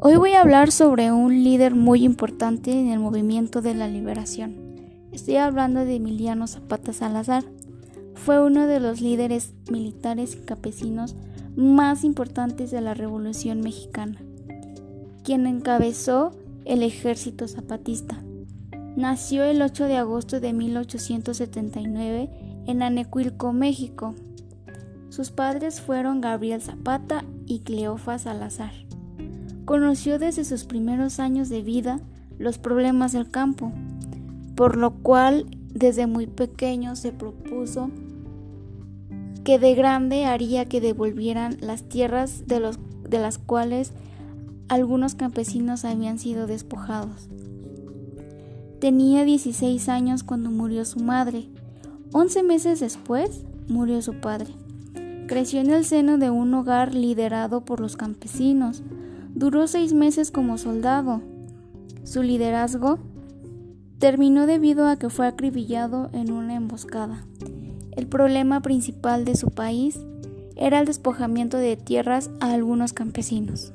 Hoy voy a hablar sobre un líder muy importante en el movimiento de la liberación. Estoy hablando de Emiliano Zapata Salazar. Fue uno de los líderes militares y campesinos más importantes de la Revolución Mexicana, quien encabezó el ejército zapatista. Nació el 8 de agosto de 1879 en Anecuilco, México. Sus padres fueron Gabriel Zapata y Cleofa Salazar. Conoció desde sus primeros años de vida los problemas del campo, por lo cual desde muy pequeño se propuso que de grande haría que devolvieran las tierras de, las cuales algunos campesinos habían sido despojados. Tenía 16 años cuando murió su madre. 11 meses después murió su padre. Creció en el seno de un hogar liderado por los campesinos. Duró seis meses como soldado. Su liderazgo terminó debido a que fue acribillado en una emboscada. El problema principal de su país era el despojamiento de tierras a algunos campesinos.